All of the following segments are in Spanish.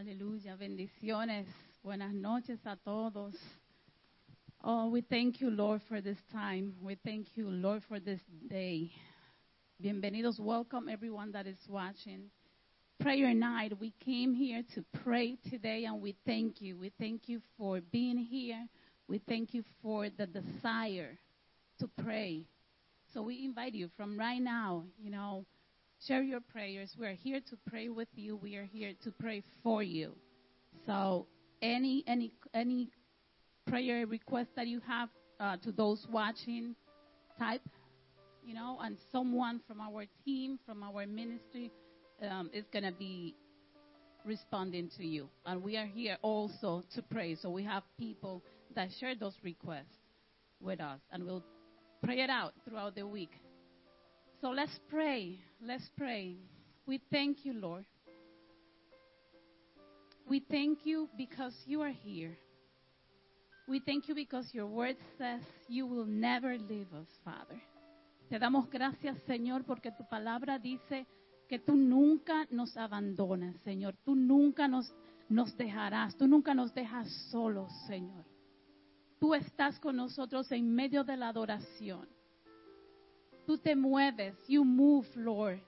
Aleluya, bendiciones. Buenas noches a todos. Oh, we thank you, Lord, for this time. We thank you, Lord, for this day. Bienvenidos. Welcome everyone that is watching. Prayer night. We came here to pray today and we thank you. We thank you for being here. We thank you for the desire to pray. So we invite you from right now, you know, share your prayers. We are here to pray with you. We are here to pray for you. So any any any prayer request that you have uh, to those watching, type, you know, and someone from our team, from our ministry, um, is going to be responding to you. And we are here also to pray. So we have people that share those requests with us, and we'll pray it out throughout the week. So let's pray. Let's pray. We thank you, Lord. We thank you because you are here. We thank you because your word says you will never leave us, Father. Te damos gracias, Señor, porque tu palabra dice que tú nunca nos abandonas, Señor. Tú nunca nos, nos dejarás. Tú nunca nos dejas solos, Señor. Tú estás con nosotros en medio de la adoración. Tú te mueves. You move, Lord,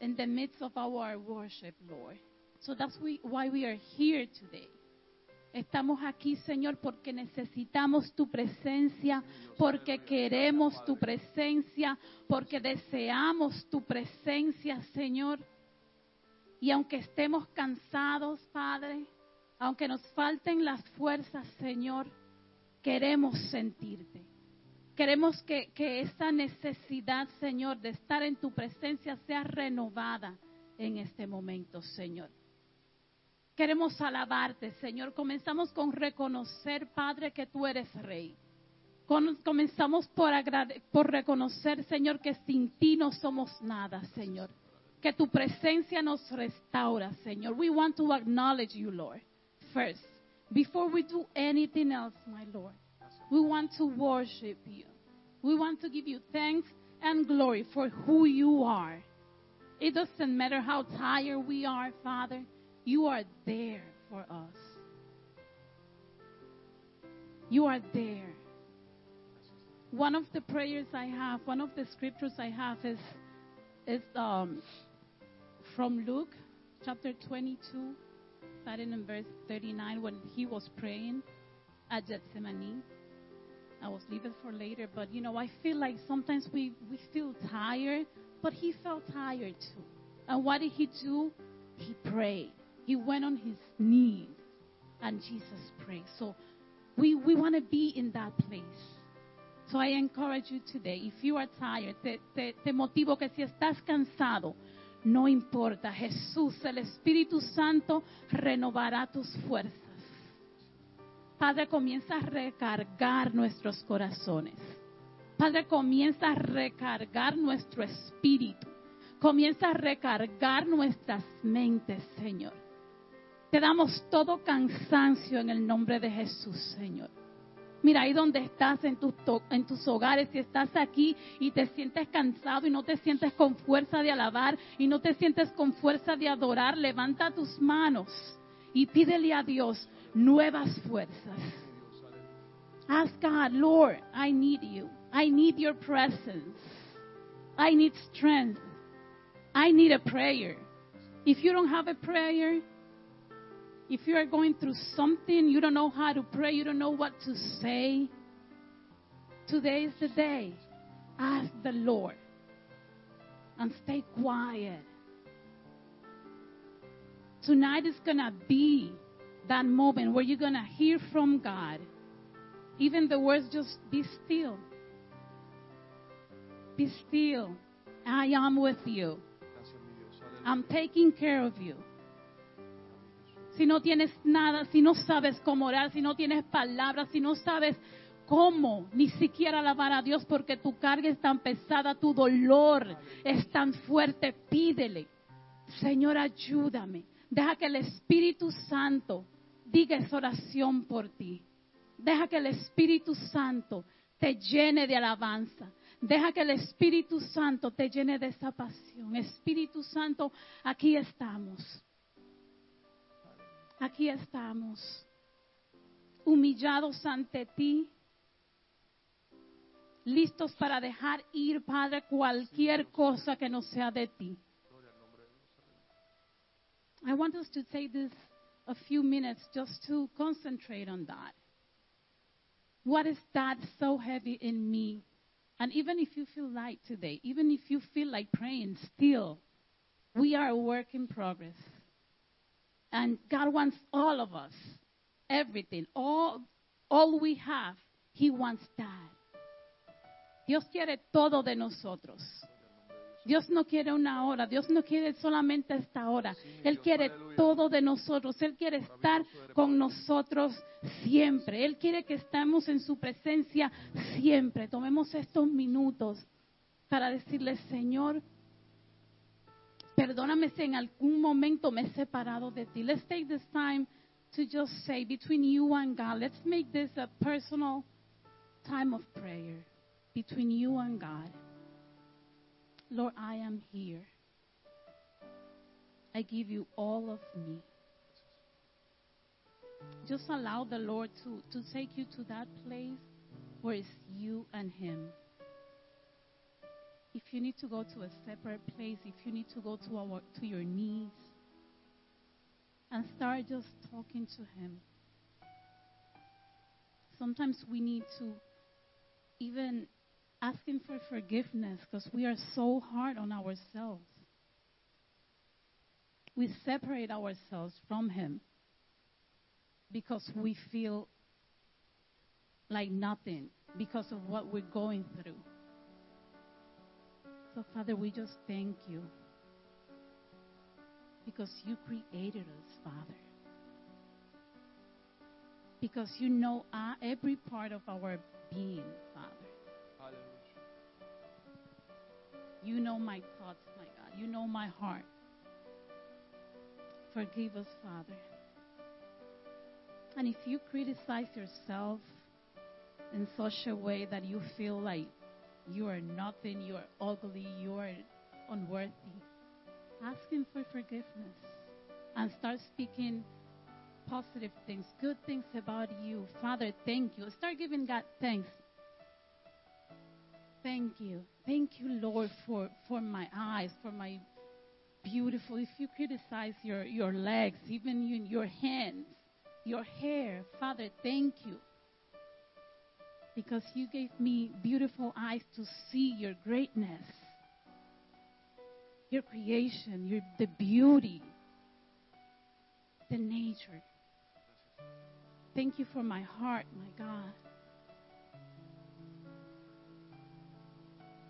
in the midst of our worship, Lord. So that's why we are here today. Estamos aquí, Señor, porque necesitamos tu presencia, porque queremos tu presencia, porque deseamos tu presencia, Señor. Y aunque estemos cansados, Padre, aunque nos falten las fuerzas, Señor, queremos sentirte. Queremos que, que esa necesidad, Señor, de estar en tu presencia sea renovada en este momento, Señor. Queremos alabarte, Señor. Comenzamos con reconocer, Padre, que tú eres Rey. Comenzamos por, por reconocer, Señor, que sin ti no somos nada, Señor. Que tu presencia nos restaura, Señor. We want to acknowledge you, Lord, first. Before we do anything else, my Lord, we want to worship you. We want to give you thanks and glory for who you are. It doesn't matter how tired we are, Father. You are there for us. You are there. One of the prayers I have, one of the scriptures I have is, is um, from Luke chapter 22, starting in verse 39, when he was praying at Gethsemane. I was leaving for later, but you know, I feel like sometimes we, we feel tired, but he felt tired too. And what did he do? He prayed. He went on his knees and Jesus prayed. So we, we want to be in that place. So I encourage you today, if you are tired, te, te, te motivo que si estás cansado, no importa, Jesús, el Espíritu Santo, renovará tus fuerzas. Padre, comienza a recargar nuestros corazones. Padre, comienza a recargar nuestro espíritu. Comienza a recargar nuestras mentes, Señor. Te damos todo cansancio en el nombre de Jesús, Señor. Mira ahí donde estás en tus, en tus hogares, si estás aquí y te sientes cansado y no te sientes con fuerza de alabar y no te sientes con fuerza de adorar, levanta tus manos y pídele a Dios nuevas fuerzas. Ask God, Lord, I need you. I need your presence. I need strength. I need a prayer. If you don't have a prayer, if you are going through something, you don't know how to pray, you don't know what to say, today is the day. Ask the Lord and stay quiet. Tonight is going to be that moment where you're going to hear from God. Even the words just be still. Be still. I am with you. I'm taking care of you. Si no tienes nada, si no sabes cómo orar, si no tienes palabras, si no sabes cómo ni siquiera alabar a Dios porque tu carga es tan pesada, tu dolor es tan fuerte, pídele. Señor, ayúdame. Deja que el Espíritu Santo diga esa oración por ti. Deja que el Espíritu Santo te llene de alabanza. Deja que el Espíritu Santo te llene de esa pasión. Espíritu Santo, aquí estamos. Aquí estamos, humillados ante ti, listos para dejar ir, Padre, cualquier cosa que no sea de ti. I want us to take this a few minutes just to concentrate on that. What is that so heavy in me? And even if you feel light today, even if you feel like praying still, we are a work in progress. And God wants all of us, everything, all, all we have, He wants that. Dios quiere todo de nosotros. Dios no quiere una hora, Dios no quiere solamente esta hora. Él quiere todo de nosotros. Él quiere estar con nosotros siempre. Él quiere que estemos en su presencia siempre. Tomemos estos minutos para decirle, Señor, perdóname si en algún momento me he separado de ti. Let's take this time to just say between you and God, let's make this a personal time of prayer between you and God. Lord, I am here. I give you all of me. Just allow the Lord to, to take you to that place where it's you and Him. If you need to go to a separate place, if you need to go to, our, to your knees, and start just talking to Him. Sometimes we need to even ask Him for forgiveness because we are so hard on ourselves. We separate ourselves from Him because we feel like nothing because of what we're going through. So, Father, we just thank you because you created us, Father. Because you know uh, every part of our being, Father. You know my thoughts, my God. You know my heart. Forgive us, Father. And if you criticize yourself in such a way that you feel like you are nothing, you are ugly, you are unworthy, ask Him for forgiveness and start speaking positive things, good things about you. Father, thank you. Start giving God thanks. Thank you. Thank you, Lord, for, for my eyes, for my beautiful. If you criticize your, your legs, even you, your hands, your hair, Father, thank you. Because you gave me beautiful eyes to see your greatness, your creation, your, the beauty, the nature. Thank you for my heart, my God.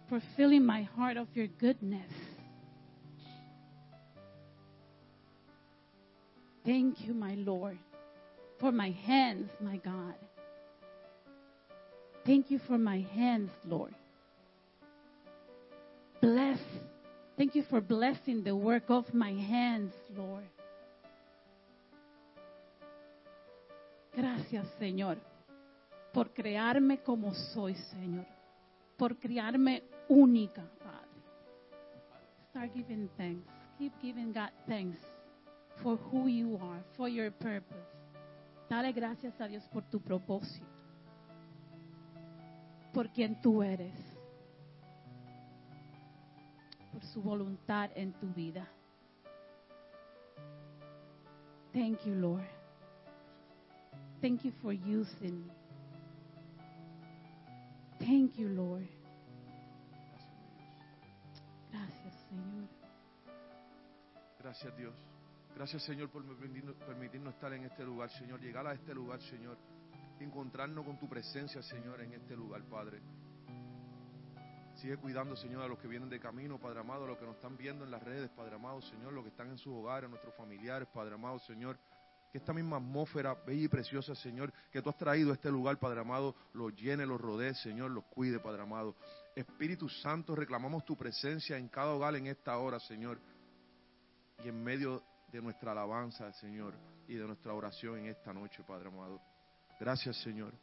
For filling my heart of your goodness. Thank you, my Lord, for my hands, my God. Thank you for my hands, Lord. Bless. Thank you for blessing the work of my hands, Lord. Gracias, Señor, por crearme como soy, Señor. Por crearme única, Padre. Start giving thanks. Keep giving God thanks for who you are, for your purpose. Dale gracias a Dios por tu propósito, por quien tú eres, por su voluntad en tu vida. Thank you, Lord. Thank you for using me. Thank you, Lord. Señor. Gracias Dios. Gracias Señor por permitirnos, estar en este lugar, Señor. Llegar a este lugar, Señor. Encontrarnos con tu presencia, Señor, en este lugar, Padre. Sigue cuidando, Señor, a los que vienen de camino, Padre amado, a los que nos están viendo en las redes, Padre amado, Señor, los que están en sus hogares, nuestros familiares, Padre amado, Señor. Que esta misma atmósfera bella y preciosa, Señor, que tú has traído a este lugar, Padre amado, los llene, los rodee, Señor, los cuide, Padre amado. Espíritu Santo, reclamamos tu presencia en cada hogar en esta hora, Señor. Y en medio de nuestra alabanza, Señor, y de nuestra oración en esta noche, Padre amado. Gracias, Señor.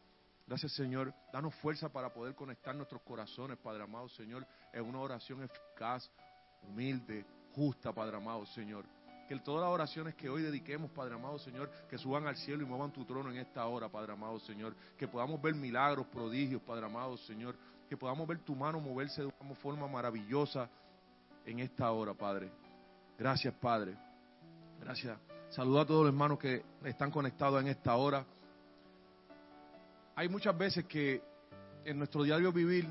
Gracias, Señor. Danos fuerza para poder conectar nuestros corazones, Padre amado, Señor, en una oración eficaz, humilde, justa, Padre amado, Señor. Que todas las oraciones que hoy dediquemos, Padre amado Señor, que suban al cielo y muevan tu trono en esta hora, Padre amado Señor. Que podamos ver milagros, prodigios, Padre amado Señor. Que podamos ver tu mano moverse de una forma maravillosa en esta hora, Padre. Gracias, Padre. Gracias. Saludo a todos los hermanos que están conectados en esta hora. Hay muchas veces que en nuestro diario vivir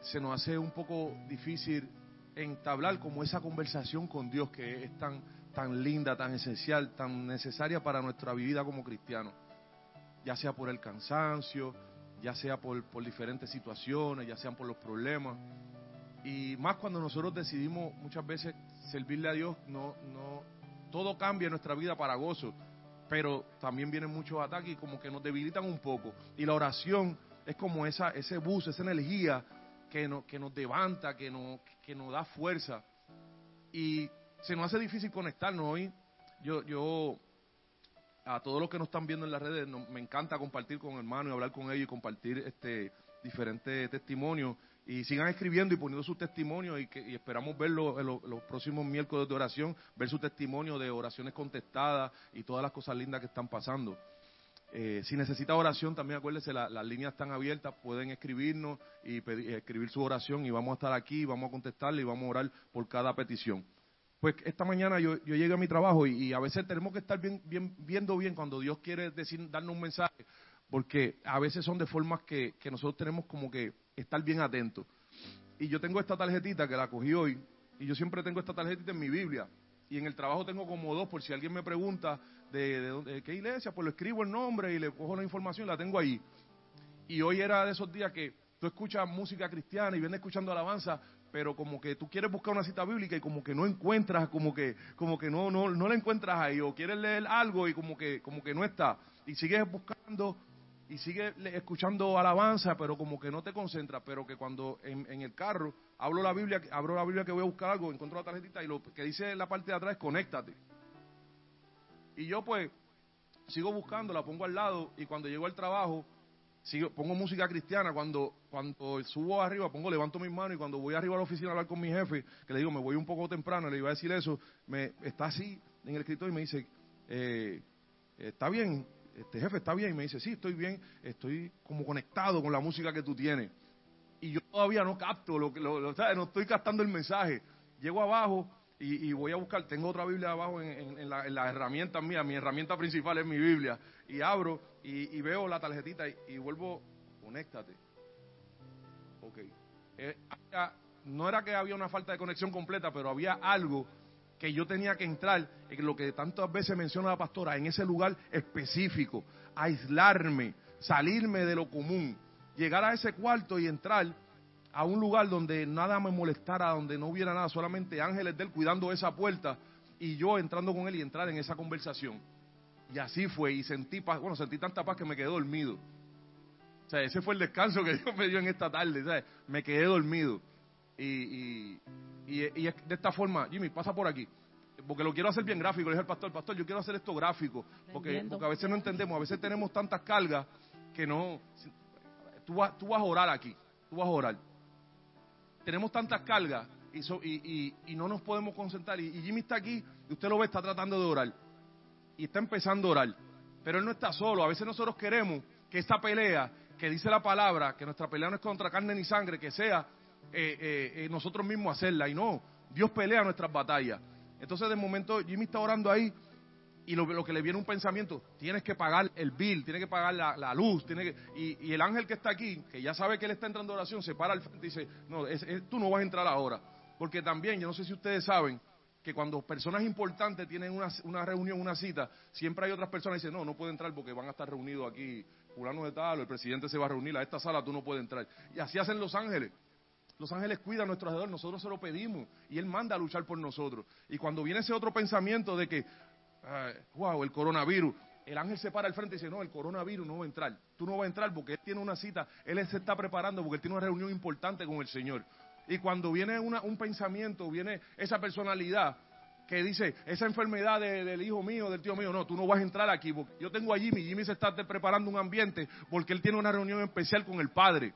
se nos hace un poco difícil entablar como esa conversación con Dios que es tan, tan linda, tan esencial, tan necesaria para nuestra vida como cristianos. Ya sea por el cansancio, ya sea por, por diferentes situaciones, ya sean por los problemas. Y más cuando nosotros decidimos muchas veces servirle a Dios, no, no, todo cambia en nuestra vida para gozo, pero también vienen muchos ataques y como que nos debilitan un poco. Y la oración es como esa, ese bus, esa energía que, que nos levanta, que nos, que nos da fuerza. Y se nos hace difícil conectarnos hoy. Yo, yo a todos los que nos están viendo en las redes, me encanta compartir con hermanos y hablar con ellos y compartir este diferentes testimonios. Y sigan escribiendo y poniendo su testimonio y, que, esperamos verlo en los próximos miércoles de oración, ver su testimonio de oraciones contestadas y todas las cosas lindas que están pasando. Eh, si necesita oración, también acuérdese, las líneas están abiertas, pueden escribirnos y escribir su oración y vamos a estar aquí, vamos a contestarle y vamos a orar por cada petición. Pues esta mañana yo, yo llegué a mi trabajo y, a veces tenemos que estar bien, viendo bien cuando Dios quiere decir, darnos un mensaje, porque a veces son de formas que, nosotros tenemos como que estar bien atentos. Y yo tengo esta tarjetita que la cogí hoy, y yo siempre tengo esta tarjetita en mi Biblia, y en el trabajo tengo como dos, por si alguien me pregunta de, qué iglesia, pues lo escribo el nombre y le cojo la información, la tengo ahí. Y hoy era de esos días que tú escuchas música cristiana y vienes escuchando alabanza, pero como que tú quieres buscar una cita bíblica y como que no encuentras, como que, como que no, no, no la encuentras ahí, o quieres leer algo y como que, como que no está. Y sigues buscando y sigues escuchando alabanza, pero como que no te concentras, pero que cuando en, en, el carro hablo la Biblia, abro la Biblia que voy a buscar algo, encuentro la tarjetita y lo que dice en la parte de atrás es conéctate. Y yo pues sigo buscando, la pongo al lado y cuando llego al trabajo sigo, pongo música cristiana. Cuando, cuando subo arriba, pongo, levanto mis manos y cuando voy arriba a la oficina a hablar con mi jefe, que le digo, me voy un poco temprano, le iba a decir eso, me está así en el escritorio y me dice, eh, está bien, este jefe está bien. Y me dice, sí, estoy bien, estoy como conectado con la música que tú tienes. Y yo todavía no capto, lo, lo, lo no estoy captando el mensaje. Llego abajo y, voy a buscar, tengo otra Biblia abajo en, la, en, las herramientas mías, mi herramienta principal es mi Biblia, y abro y, veo la tarjetita y, vuelvo, conéctate. Ok. Eh, no era que había una falta de conexión completa, pero había algo que yo tenía que entrar, en lo que tantas veces menciona la pastora, en ese lugar específico, aislarme, salirme de lo común, llegar a ese cuarto y entrar a un lugar donde nada me molestara, donde no hubiera nada, solamente ángeles de él cuidando esa puerta y yo entrando con él y entrar en esa conversación. Y así fue, y sentí paz, bueno, sentí tanta paz que me quedé dormido. O sea, ese fue el descanso que Dios me dio en esta tarde, ¿sabes? Me quedé dormido. Y, y, y, de esta forma, Jimmy, pasa por aquí. Porque lo quiero hacer bien gráfico, le dije al pastor, pastor, yo quiero hacer esto gráfico. Porque, porque a veces no entendemos, a veces tenemos tantas cargas que no... Tú vas, tú vas a orar aquí, tú vas a orar tenemos tantas cargas y, y, no nos podemos concentrar. Y, Jimmy está aquí, y usted lo ve, está tratando de orar. Y está empezando a orar. Pero él no está solo. A veces nosotros queremos que esta pelea, que dice la palabra, que nuestra pelea no es contra carne ni sangre, que sea eh, eh, eh, nosotros mismos hacerla. Y no, Dios pelea nuestras batallas. Entonces, de momento, Jimmy está orando ahí y lo, que le viene un pensamiento, tienes que pagar el bill, tienes que pagar la, luz, tiene que, y, el ángel que está aquí, que ya sabe que él está entrando a oración, se para al frente y dice, no, tú no vas a entrar ahora. Porque también, yo no sé si ustedes saben, que cuando personas importantes tienen una, una reunión, una cita, siempre hay otras personas que dicen, no, no puede entrar porque van a estar reunidos aquí, fulano de tal, o el presidente se va a reunir, a esta sala tú no puedes entrar. Y así hacen los ángeles. Los ángeles cuidan a nuestro alrededor, nosotros se lo pedimos y Él manda a luchar por nosotros. Y cuando viene ese otro pensamiento de que, wow, el coronavirus. El ángel se para al frente y dice, no, el coronavirus no va a entrar. Tú no vas a entrar porque él tiene una cita, él se está preparando porque él tiene una reunión importante con el Señor. Y cuando viene un pensamiento, viene esa personalidad que dice, esa enfermedad del hijo mío, del tío mío, no, tú no vas a entrar aquí. Porque yo tengo a Jimmy, Jimmy se está preparando un ambiente porque él tiene una reunión especial con el Padre.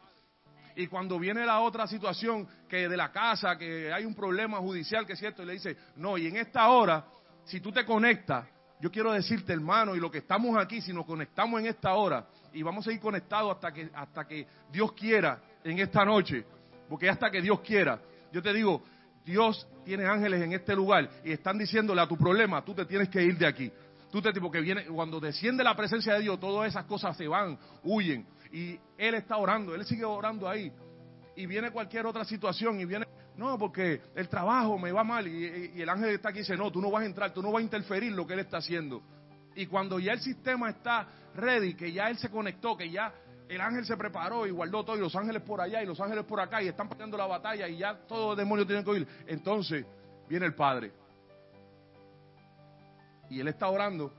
Y cuando viene la otra situación que de la casa, que hay un problema judicial, que es cierto, y le dice, no, y en esta hora si tú te conectas, yo quiero decirte, hermano, y lo que estamos aquí, si nos conectamos en esta hora, y vamos a ir conectados hasta que, hasta que Dios quiera en esta noche, porque hasta que Dios quiera, yo te digo, Dios tiene ángeles en este lugar y están diciéndole a tu problema, tú te tienes que ir de aquí. Tú te tipo que viene, cuando desciende la presencia de Dios, todas esas cosas se van, huyen. Y Él está orando, Él sigue orando ahí. Y viene cualquier otra situación y viene, no, porque el trabajo me va mal. Y, el ángel está aquí y dice, no, tú no vas a entrar, tú no vas a interferir lo que Él está haciendo. Y cuando ya el sistema está ready, que ya Él se conectó, que ya el ángel se preparó y guardó todo, y los ángeles por allá y los ángeles por acá, y están peleando la batalla, y ya todos los demonios tienen que oír. Entonces viene el Padre. Y él está orando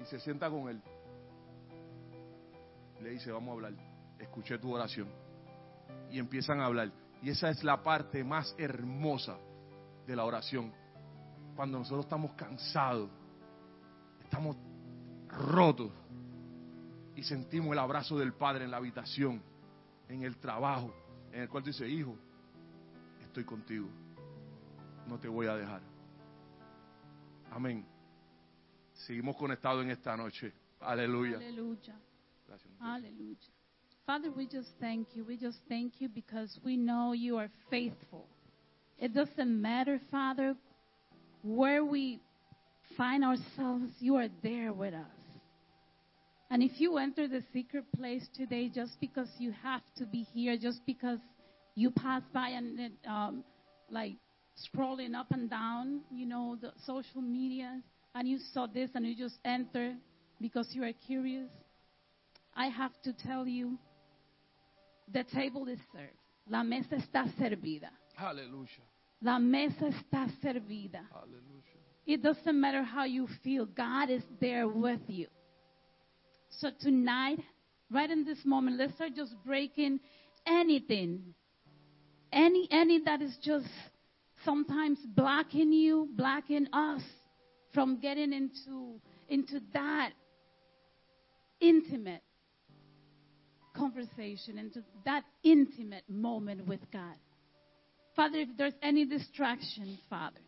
y se sienta con él. Le dice, vamos a hablar. Escuché tu oración. Y empiezan a hablar. Y esa es la parte más hermosa de la oración. Cuando nosotros estamos cansados, estamos rotos y sentimos el abrazo del Padre en la habitación, en el trabajo, en el cual dice, hijo, estoy contigo, no te voy a dejar. Amén. Seguimos conectados en esta noche. Aleluya. Hallelujah. Hallelujah. Father, we just thank you. We just thank you because we know you are faithful. It doesn't matter, Father, where we find ourselves, you are there with us. And if you enter the secret place today just because you have to be here, just because you pass by and um, like scrolling up and down, you know, the social media, and you saw this and you just enter because you are curious, I have to tell you, the table is served. La mesa está servida. Hallelujah. La mesa está servida. Aleluya. It doesn't matter how you feel, God is there with you. So tonight, right in this moment, let's start just breaking anything. Any any that is just sometimes blocking you, blocking us from getting into into that intimate conversation, into that intimate moment with God. Father, if there's any distraction, Father,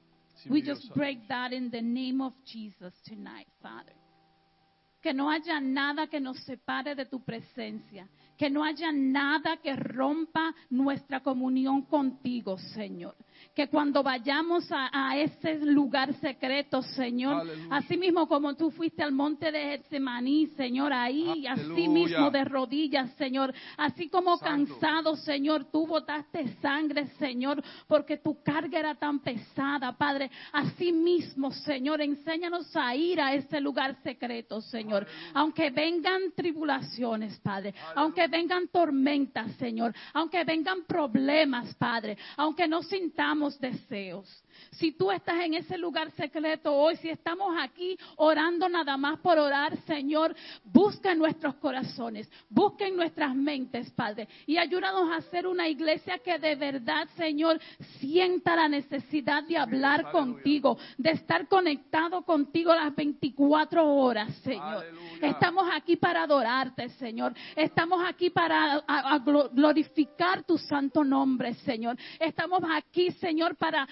we just break that in the name of Jesus tonight, Father. Que no haya nada que nos separe de tu presencia. Que no haya nada que rompa nuestra comunión contigo, Señor. Que cuando vayamos a, a ese lugar secreto, Señor, Aleluya. así mismo como tú fuiste al monte de Getsemaní, Señor, ahí, así Aleluya. mismo de rodillas, Señor, así como Santo. cansado, Señor, tú botaste sangre, Señor, porque tu carga era tan pesada, Padre. Así mismo, Señor, enséñanos a ir a ese lugar secreto, Señor. Aunque vengan tribulaciones, Padre. Aunque vengan tormentas, Señor. Aunque vengan problemas, Padre. Aunque no sintamos deseos. Si tú estás en ese lugar secreto hoy, si estamos aquí orando nada más por orar, Señor, busca en nuestros corazones, busca en nuestras mentes, Padre, y ayúdanos a hacer una iglesia que de verdad, Señor, sienta la necesidad de hablar aleluya. contigo, de estar conectado contigo las 24 horas, Señor. Aleluya. Estamos aquí para adorarte, Señor. Estamos aquí para a- a glo- glorificar tu santo nombre, Señor. Estamos aquí, Señor, para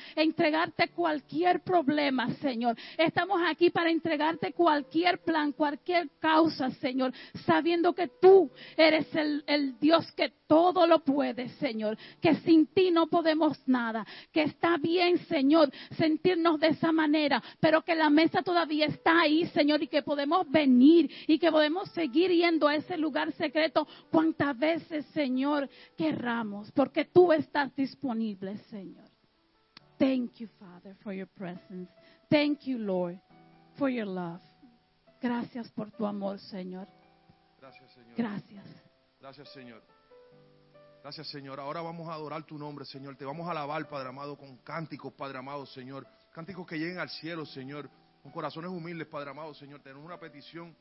entregarte cualquier problema, Señor. Estamos aquí para entregarte cualquier plan, cualquier causa, Señor, sabiendo que tú eres el, el Dios que todo lo puede, Señor. Que sin ti no podemos nada. Que está bien, Señor, sentirnos de esa manera, pero que la mesa todavía está ahí, Señor, y que podemos venir y que podemos seguir yendo a ese lugar secreto cuantas veces, Señor, querramos, porque tú estás disponible, Señor. Thank you, Father, for your presence. Thank you, Lord, for your love. Gracias por tu amor, Señor. Gracias, Señor. Gracias. Gracias, Señor. Gracias, Señor. Ahora vamos a adorar tu nombre, Señor. Te vamos a alabar, Padre amado, con cánticos, Padre amado, Señor. Cánticos que lleguen al cielo, Señor. Con corazones humildes, Padre amado, Señor. Tenemos una petición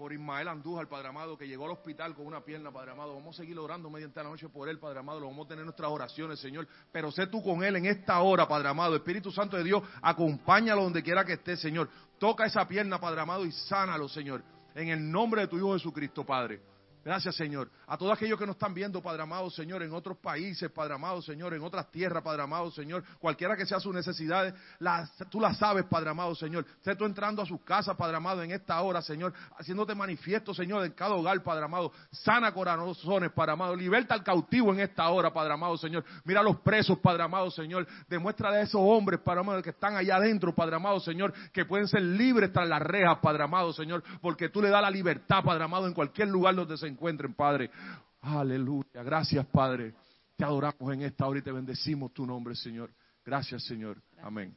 por Ismael Andújar, Padre amado, que llegó al hospital con una pierna, Padre amado. Vamos a seguir orando mediante la noche por él, Padre amado. Lo vamos a tener en nuestras oraciones, Señor. Pero sé tú con él en esta hora, Padre amado. Espíritu Santo de Dios, acompáñalo donde quiera que esté, Señor. Toca esa pierna, Padre amado, y sánalo, Señor. En el nombre de tu Hijo Jesucristo, Padre. Gracias, Señor. A todos aquellos que nos están viendo, Padre amado, Señor, en otros países, Padre amado, Señor, en otras tierras, Padre amado, Señor, cualquiera que sea sus necesidades, las, tú las sabes, Padre amado, Señor. Sé tú entrando a sus casas, Padre amado, en esta hora, Señor, haciéndote manifiesto, Señor, en cada hogar, Padre amado. Sana corazones, Padre amado. Liberta al cautivo en esta hora, Padre amado, Señor. Mira a los presos, Padre amado, Señor. Demuestra a esos hombres, Padre amado, que están allá adentro, Padre amado, Señor, que pueden ser libres tras las rejas, Padre amado, Señor, porque tú le das la libertad, Padre amado, en cualquier lugar donde se encuentren, Padre. Aleluya. Gracias, Padre. Te adoramos en esta hora y te bendecimos tu nombre, Señor. Gracias, Señor. Amén.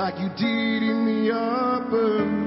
Like you did in the upper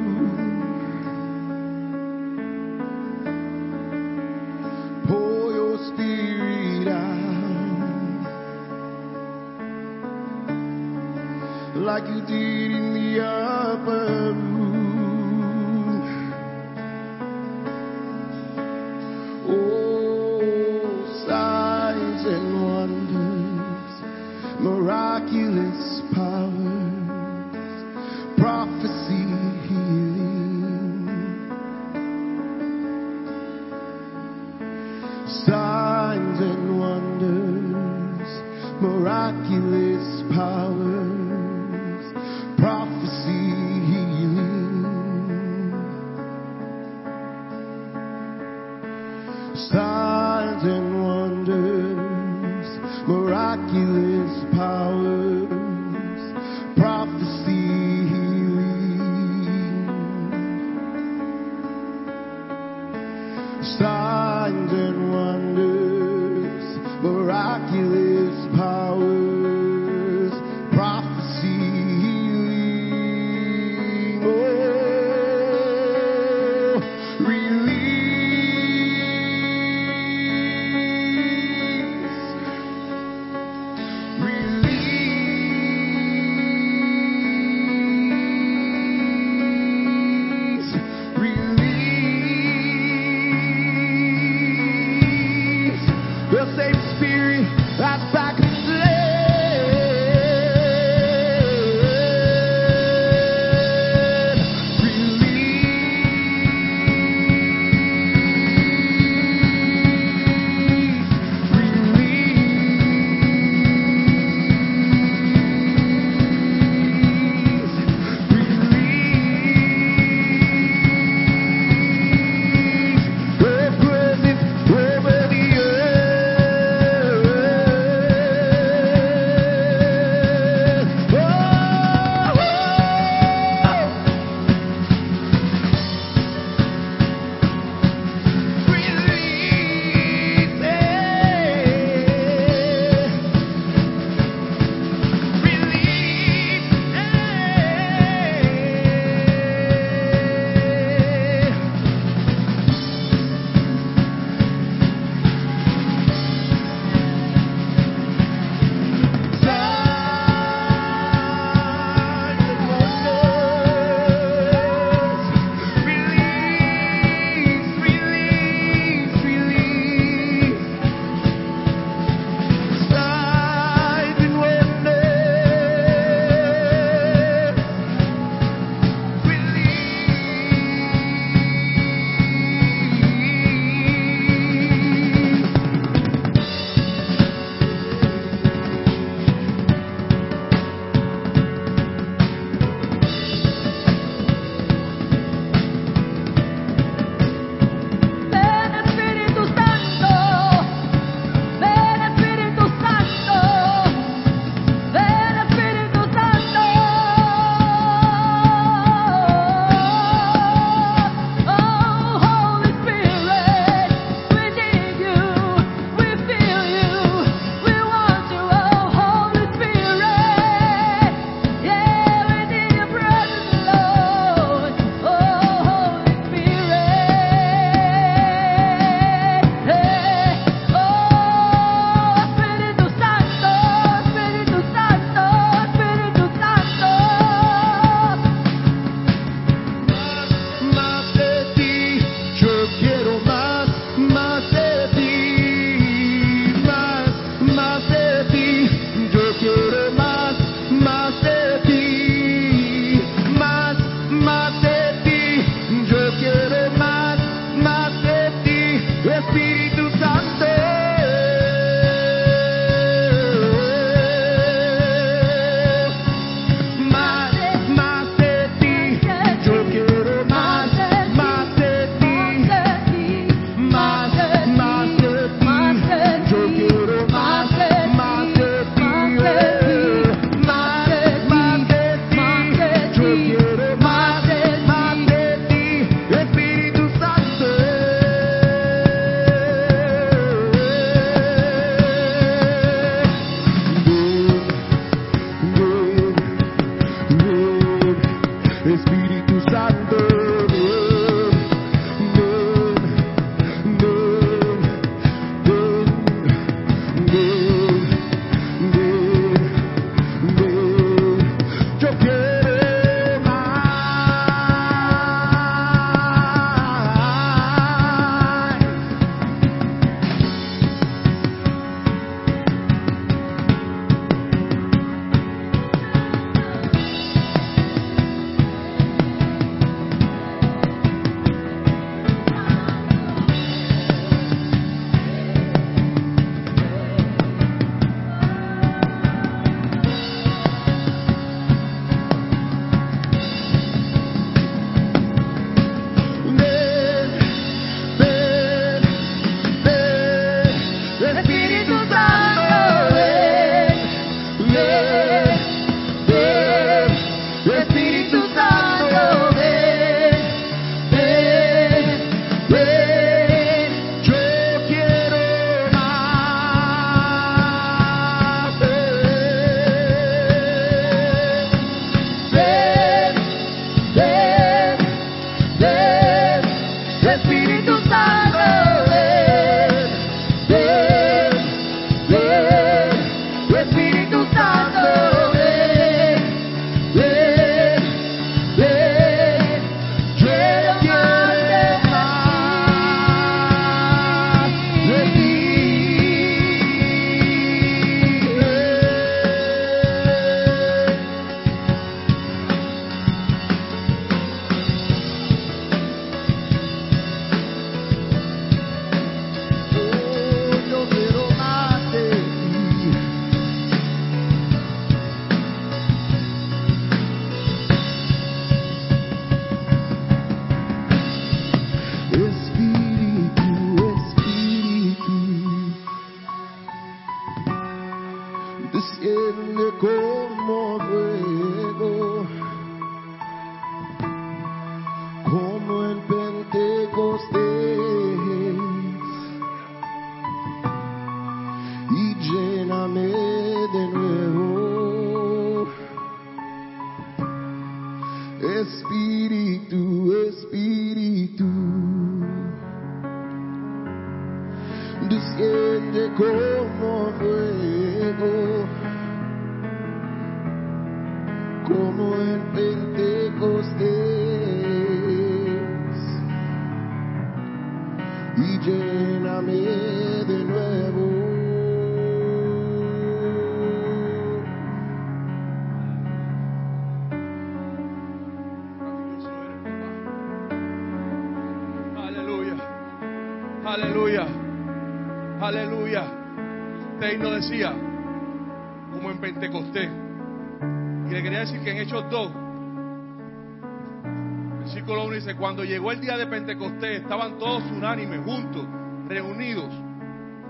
el día de Pentecostés, estaban todos unánimes, juntos, reunidos.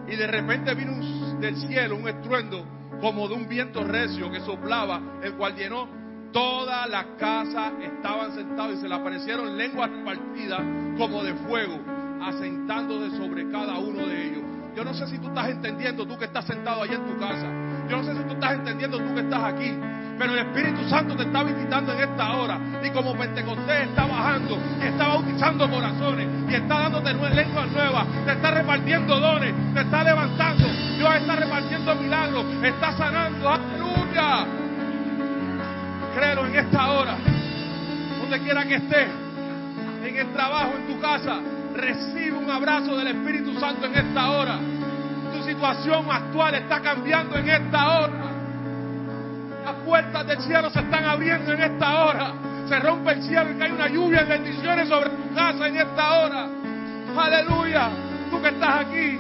Y de repente vino del cielo un estruendo como de un viento recio que soplaba, el cual llenó toda la casa. Estaban sentados y se le aparecieron lenguas partidas como de fuego, asentándose sobre cada uno de ellos. Yo no sé si tú estás entendiendo, tú que estás sentado allá en tu casa. Yo no sé si tú estás entendiendo, tú que estás aquí. Pero el Espíritu Santo te está visitando en esta hora. Y como Pentecostés está bajando está bautizando corazones y está dándote lenguas nuevas, te está repartiendo dones, te está levantando. Dios está repartiendo milagros, está sanando. Aleluya. Créelo en esta hora. Donde quiera que estés, en el trabajo, en tu casa, recibe un abrazo del Espíritu Santo en esta hora. Tu situación actual está cambiando en esta hora. Puertas del cielo se están abriendo en esta hora. Se rompe el cielo y cae una lluvia de bendiciones sobre tu casa en esta hora. Aleluya. Tú que estás aquí,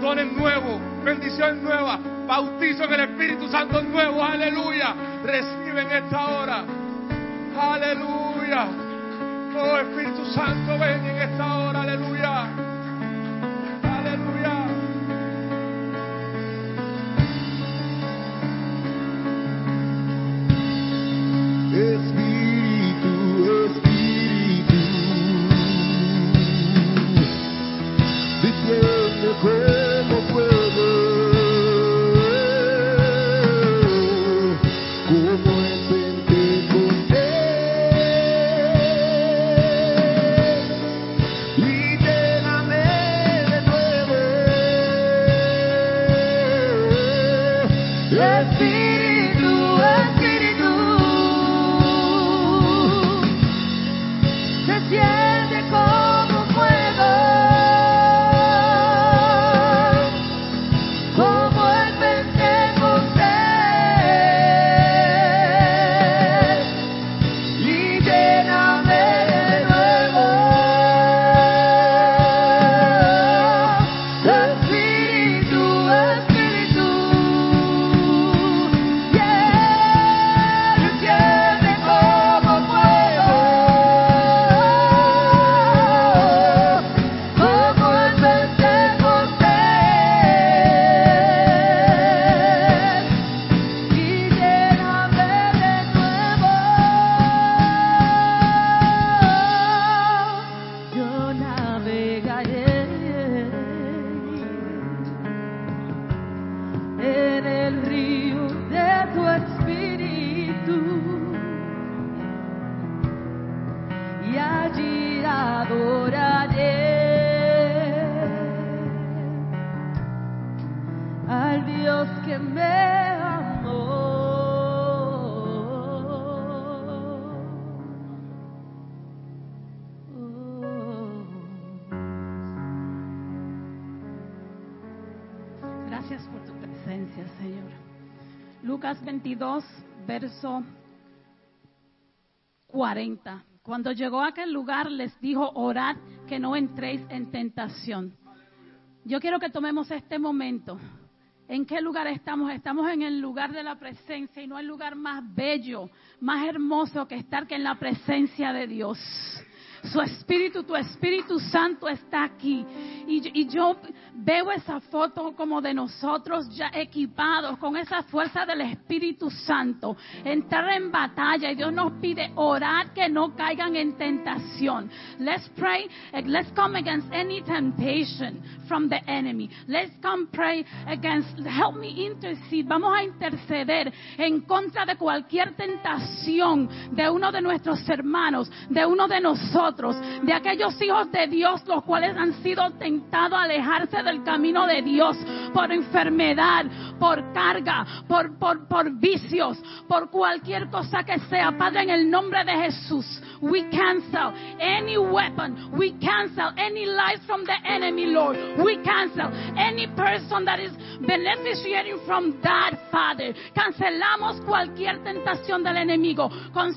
dones nuevos, bendición nueva, bautizo en el Espíritu Santo nuevo. Aleluya. Recibe en esta hora. Aleluya. Oh Espíritu Santo, ven en esta hora. Aleluya. 22, verso 40. Cuando llegó a aquel lugar les dijo, orad que no entréis en tentación. Yo quiero que tomemos este momento. ¿En qué lugar estamos? Estamos en el lugar de la presencia y no hay lugar más bello, más hermoso que estar que en la presencia de Dios. Su espíritu, tu Espíritu Santo está aquí. Y, yo veo esa foto como de nosotros ya equipados con esa fuerza del Espíritu Santo. Entrar en batalla y Dios nos pide orar que no caigan en tentación. Let's pray. Let's come against any temptation from the enemy. Let's come pray against, help me intercede. Vamos a interceder en contra de cualquier tentación de uno de nuestros hermanos, de uno de nosotros, de aquellos hijos de Dios, los cuales han sido tentados a alejarse del camino de Dios por enfermedad, por carga, por, por, por vicios, por cualquier cosa que sea. Padre, en el nombre de Jesús, we cancel any weapon, we cancel any lies from the enemy, Lord. We cancel any person that is beneficiating from that, Father. Cancelamos cualquier tentación del enemigo, con,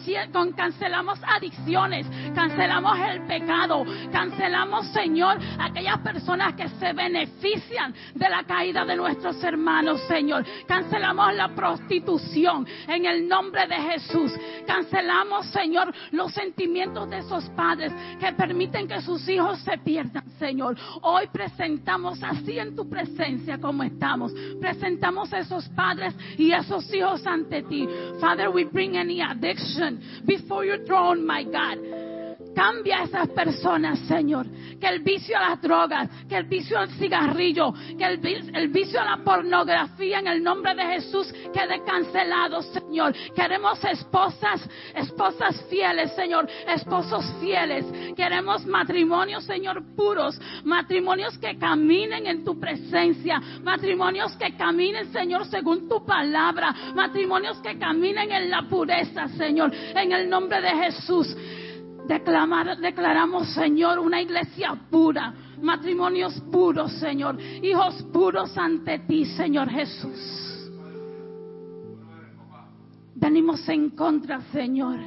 cancelamos adicciones, cancelamos el pecado, cancelamos, Señor, aquellas personas que se benefician de la caída de nuestros hermanos, Señor. Cancelamos la prostitución en el nombre de Jesús. Cancelamos, Señor, los sentimientos de esos padres que permiten que sus hijos se pierdan, Señor. Hoy presentamos así en tu presencia como estamos. Presentamos a esos padres y esos hijos ante ti. Father, we bring any addiction before your throne, my God. Cambia a esas personas, Señor. Que el vicio a las drogas, que el vicio al cigarrillo, que el, el vicio a la pornografía en el nombre de Jesús quede cancelado, Señor. Queremos esposas, esposas fieles, Señor. Esposos fieles. Queremos matrimonios, Señor, puros. Matrimonios que caminen en tu presencia. Matrimonios que caminen, Señor, según tu palabra. Matrimonios que caminen en la pureza, Señor. En el nombre de Jesús. Declaramos, Señor, una iglesia pura, matrimonios puros, Señor, hijos puros ante ti, Señor Jesús. venimos en contra, Señor,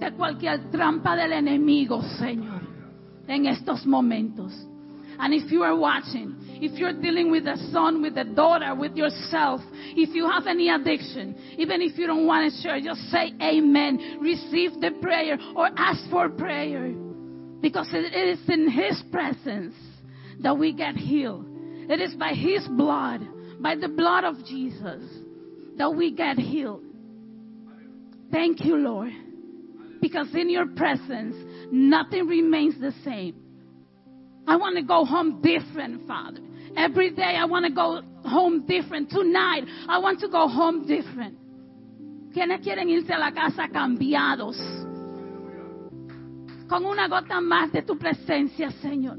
de cualquier trampa del enemigo, Señor, en estos momentos. And if you are watching, if you're dealing with a son, with a daughter, with yourself, if you have any addiction, even if you don't want to share, just say amen. Receive the prayer or ask for prayer. Because it is in His presence that we get healed. It is by His blood, by the blood of Jesus, that we get healed. Thank you, Lord. Because in your presence, nothing remains the same. I want to go home different, Father. Every day I want to go home different. Tonight I want to go home different. ¿Quiénes quieren irse a la casa cambiados? Con una gota más de tu presencia, Señor.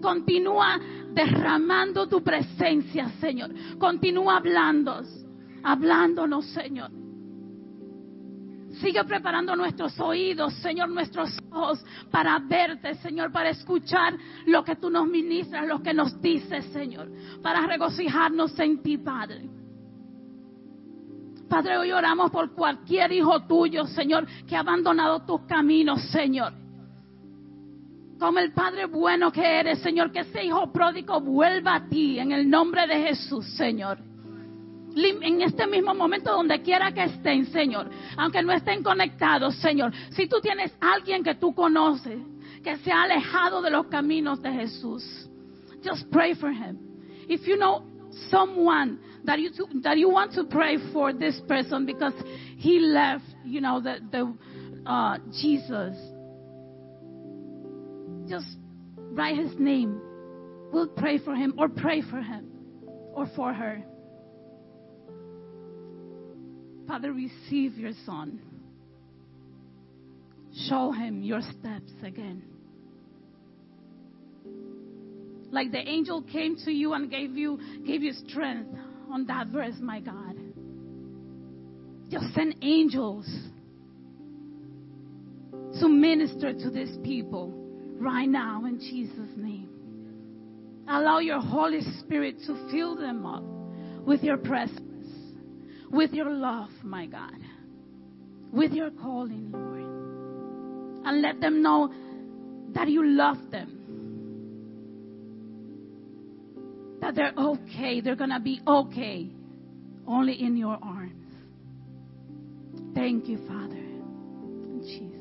Continúa derramando tu presencia, Señor. Continúa hablando, hablándonos, Señor. Sigue preparando nuestros oídos, Señor, nuestros ojos para verte, Señor, para escuchar lo que tú nos ministras, lo que nos dices, Señor, para regocijarnos en ti, Padre. Padre, hoy oramos por cualquier hijo tuyo, Señor, que ha abandonado tus caminos, Señor. Como el Padre bueno que eres, Señor, que ese hijo pródigo vuelva a ti en el nombre de Jesús, Señor en este mismo momento, donde quiera que estén, Señor, aunque no estén conectados, Señor, si tú tienes alguien que tú conoces, que se ha alejado de los caminos de Jesús, just pray for him. If you know someone that you that you want to pray for this person because he left, you know, the the uh, Jesus, just write his name. We'll pray for him or pray for him or for her. Father, receive your son. Show him your steps again. Like the angel came to you and gave you gave you strength on that verse, my God. Just send angels to minister to these people right now in Jesus' name. Allow your Holy Spirit to fill them up with your presence with your love, my God, with your calling, Lord. And let them know that you love them. That they're okay, they're going to be okay only in your arms. Thank you, Father. Jesus'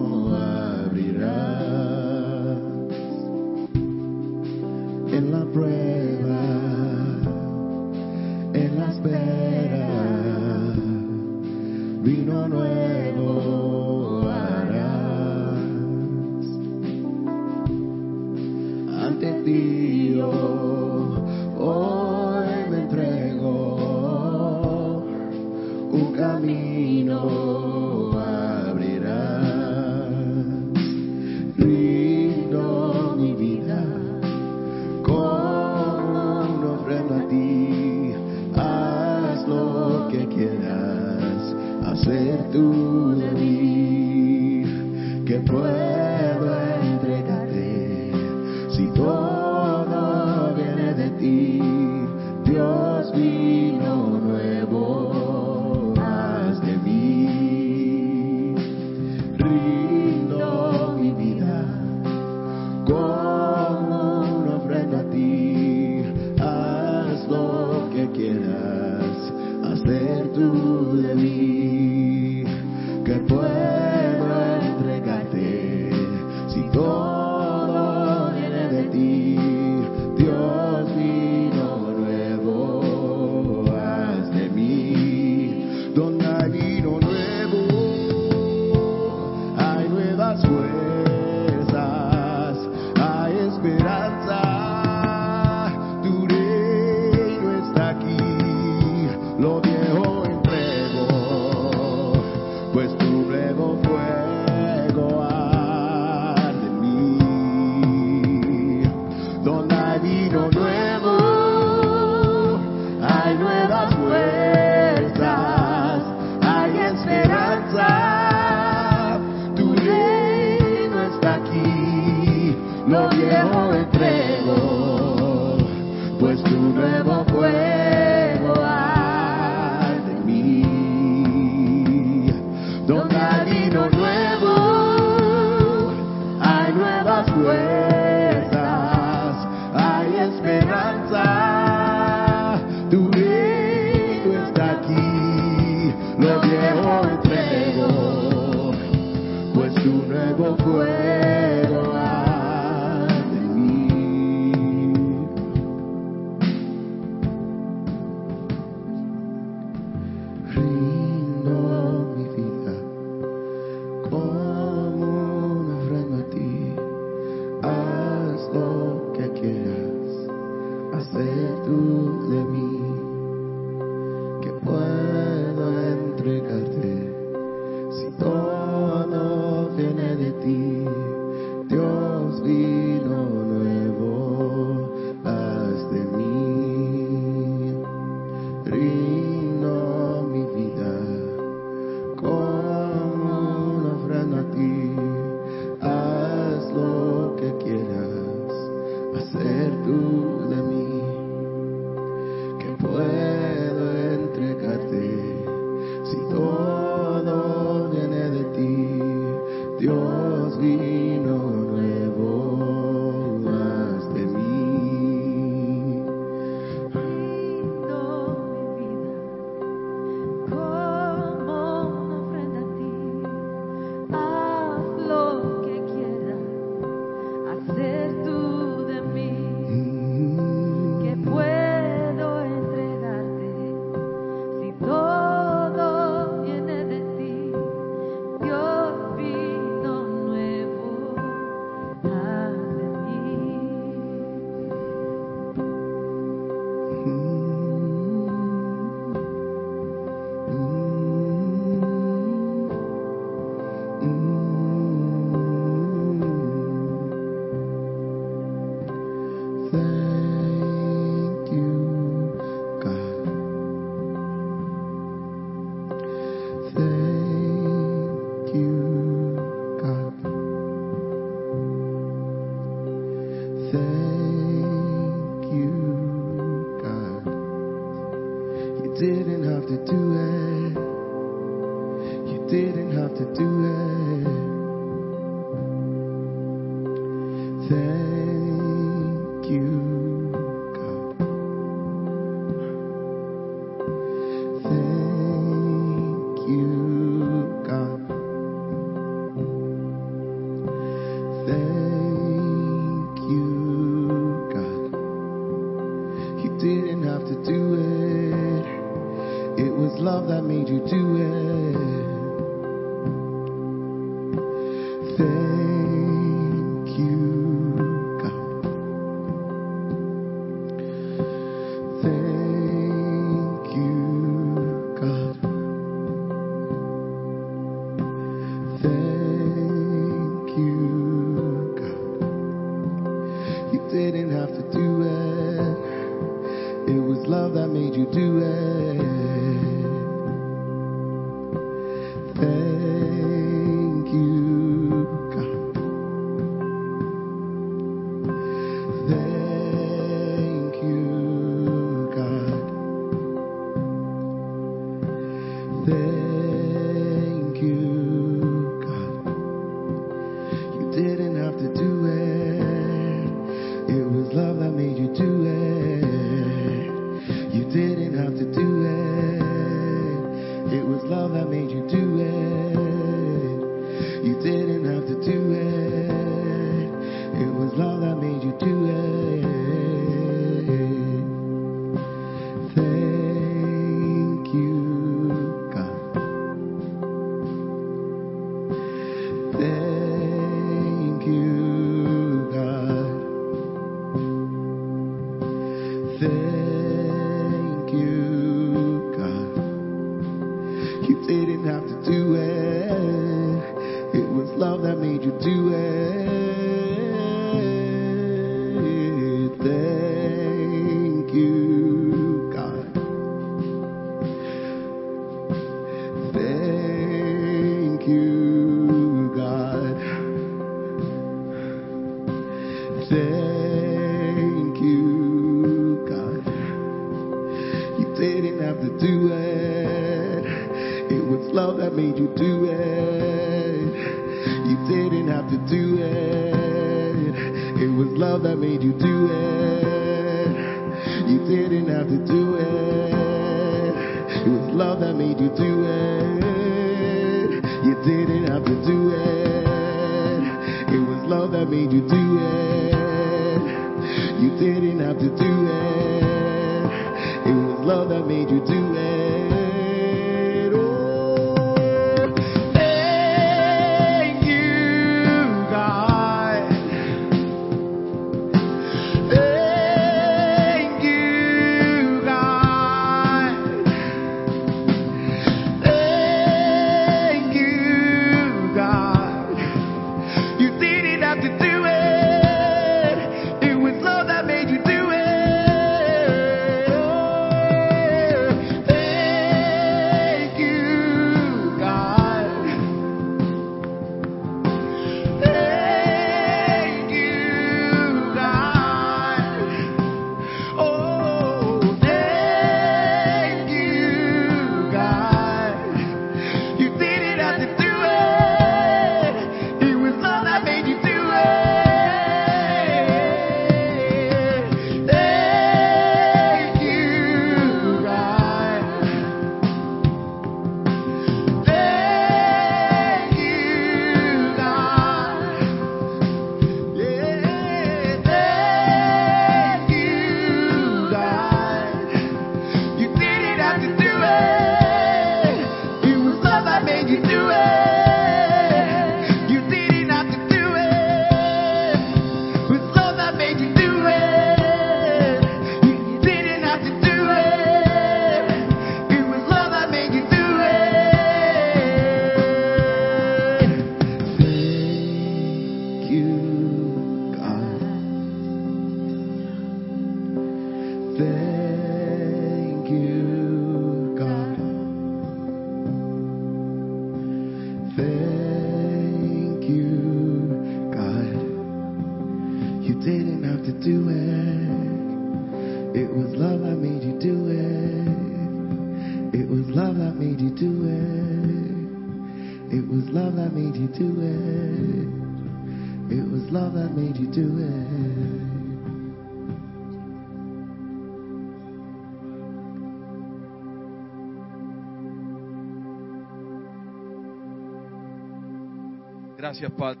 Gracias, Padre.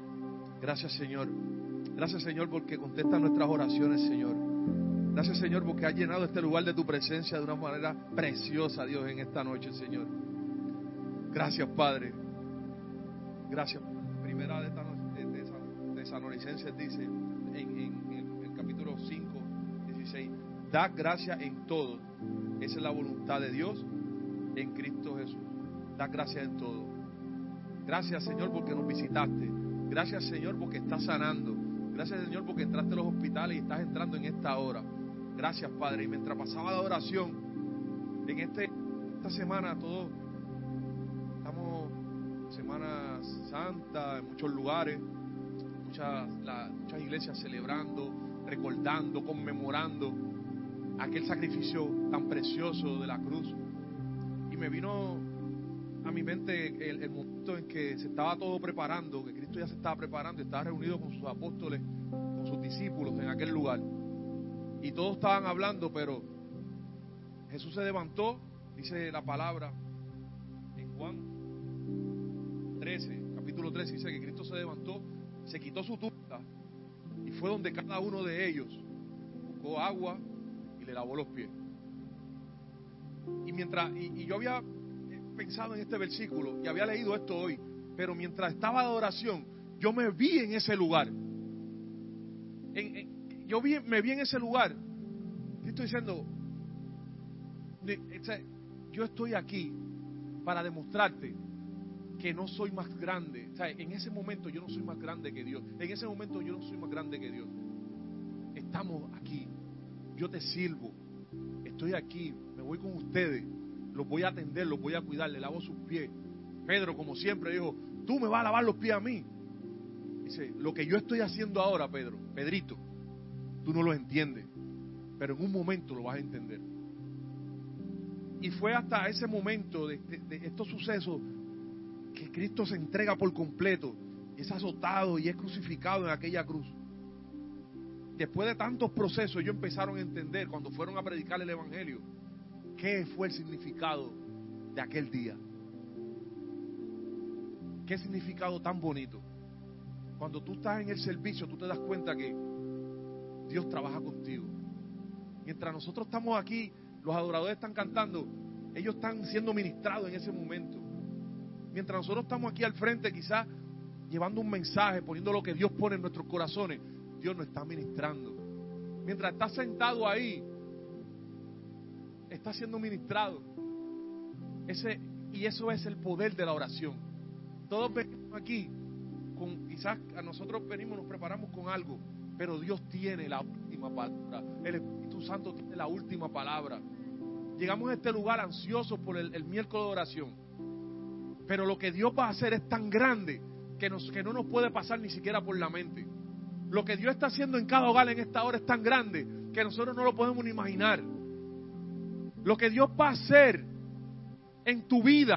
Gracias, Señor. Gracias, Señor, porque contesta nuestras oraciones, Señor. Gracias, Señor, porque has llenado este lugar de tu presencia de una manera preciosa, Dios, en esta noche, Señor. Gracias, Padre. Gracias. Primera de, esta de, de esa- de Tesalonicenses dice en, en- el capítulo 5, 16, da gracias en todo. Esa es la voluntad de Dios en Cristo Jesús. Da gracias en todo. Gracias Señor porque nos visitaste. Gracias Señor porque estás sanando. Gracias Señor porque entraste a los hospitales y estás entrando en esta hora. Gracias Padre. Y mientras pasaba la oración, en este, esta semana todos estamos Semana Santa en muchos lugares, muchas, muchas iglesias celebrando, recordando, conmemorando aquel sacrificio tan precioso de la cruz. Y me vino a mi mente el, momento en que se estaba todo preparando, que Cristo ya se estaba preparando, estaba reunido con sus apóstoles, con sus discípulos en aquel lugar. Y todos estaban hablando, pero Jesús se levantó, dice la palabra en Juan 13, capítulo 13, dice que Cristo se levantó, se quitó su túnica y fue donde cada uno de ellos buscó agua y le lavó los pies. Y mientras, y, yo había pensado en este versículo y había leído esto hoy, pero mientras estaba de oración, yo me vi en ese lugar. Yo vi, me vi en ese lugar. Y estoy diciendo, yo estoy aquí para demostrarte que no soy más grande. En ese momento yo no soy más grande que Dios. En ese momento yo no soy más grande que Dios. Estamos aquí. Yo te sirvo. Estoy aquí. Me voy con ustedes. Los voy a atender, los voy a cuidar. Le lavo sus pies. Pedro, como siempre, dijo, tú me vas a lavar los pies a mí. Dice, lo que yo estoy haciendo ahora, Pedro, Pedrito, tú no lo entiendes. Pero en un momento lo vas a entender. Y fue hasta ese momento de, de- de estos sucesos que Cristo se entrega por completo, es azotado y es crucificado en aquella cruz. Después de tantos procesos, ellos empezaron a entender cuando fueron a predicar el Evangelio qué fue el significado de aquel día. Qué significado tan bonito. Cuando tú estás en el servicio, tú te das cuenta que Dios trabaja contigo. Mientras nosotros estamos aquí, los adoradores están cantando, ellos están siendo ministrados en ese momento. Mientras nosotros estamos aquí al frente, quizás llevando un mensaje, poniendo lo que Dios pone en nuestros corazones, Dios nos está ministrando. Mientras estás sentado ahí, está siendo ministrado. Ese, y eso es el poder de la oración. Todos venimos aquí, con, quizás a nosotros venimos, nos preparamos con algo, pero Dios tiene la última palabra. El Espíritu Santo tiene la última palabra. Llegamos a este lugar ansiosos por el, el miércoles de oración. Pero lo que Dios va a hacer es tan grande que, nos, que no nos puede pasar ni siquiera por la mente. Lo que Dios está haciendo en cada hogar en esta hora es tan grande que nosotros no lo podemos ni imaginar. Lo que Dios va a hacer en tu vida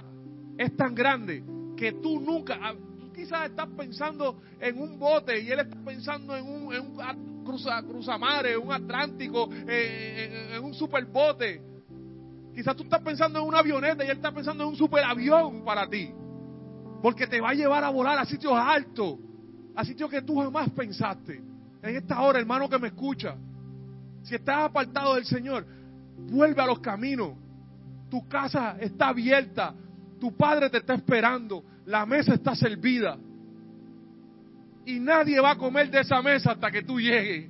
es tan grande que tú nunca, ah, tú quizás estás pensando en un bote y Él está pensando en un, en un a- cruza, cruzamare, un Atlántico, en, en un superbote. Quizás tú estás pensando en una avioneta y Él está pensando en un superavión para ti. Porque te va a llevar a volar a sitios altos, a sitios que tú jamás pensaste. En esta hora, hermano que me escucha, si estás apartado del Señor, vuelve a los caminos. Tu casa está abierta, tu padre te está esperando, la mesa está servida. Y nadie va a comer de esa mesa hasta que tú llegues.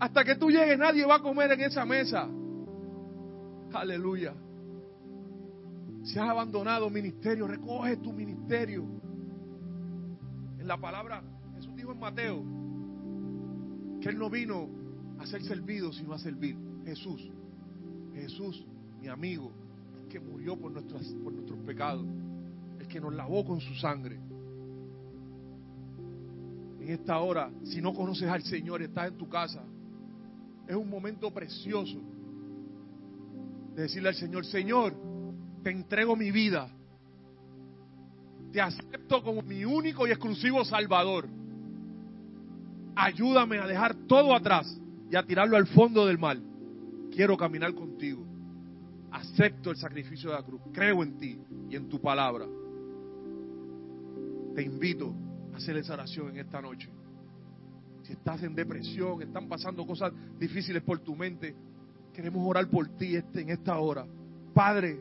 Hasta que tú llegues, nadie va a comer en esa mesa. Aleluya. Si has abandonado ministerio, recoge tu ministerio. En la palabra, Jesús dijo en Mateo que Él no vino a ser servido, sino a servir. Jesús, Jesús, mi amigo, el que murió por, nuestras, por nuestros pecados, el que nos lavó con su sangre. En esta hora, si no conoces al Señor, estás en tu casa, es un momento precioso de decirle al Señor, Señor, te entrego mi vida. Te acepto como mi único y exclusivo Salvador. Ayúdame a dejar todo atrás y a tirarlo al fondo del mar. Quiero caminar contigo. Acepto el sacrificio de la cruz. Creo en ti y en tu palabra. Te invito a hacer esa oración en esta noche. Si estás en depresión, están pasando cosas difíciles por tu mente, queremos orar por ti este, en esta hora. Padre,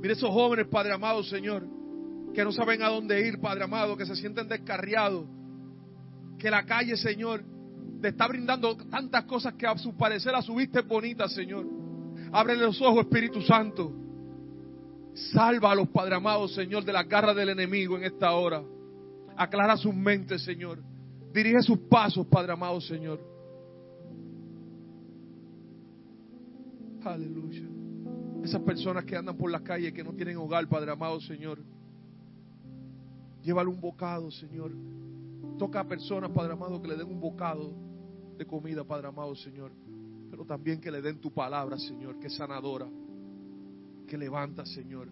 mire esos jóvenes, Padre amado, Señor, que no saben a dónde ir, Padre amado, que se sienten descarriados, que la calle, Señor, te está brindando tantas cosas que a su parecer a su vista es bonita, Señor. Ábrele los ojos, Espíritu Santo. Sálvalos, Padre amado, Señor, de las garras del enemigo en esta hora. Aclara sus mentes, Señor. Dirige sus pasos, Padre amado, Señor. Aleluya. Esas personas que andan por las calles, que no tienen hogar, Padre amado, Señor. Llévale un bocado, Señor. Toca a personas, Padre amado, que le den un bocado de comida, Padre amado, Señor. Pero también que le den tu palabra, Señor, que sanadora, que levanta, Señor.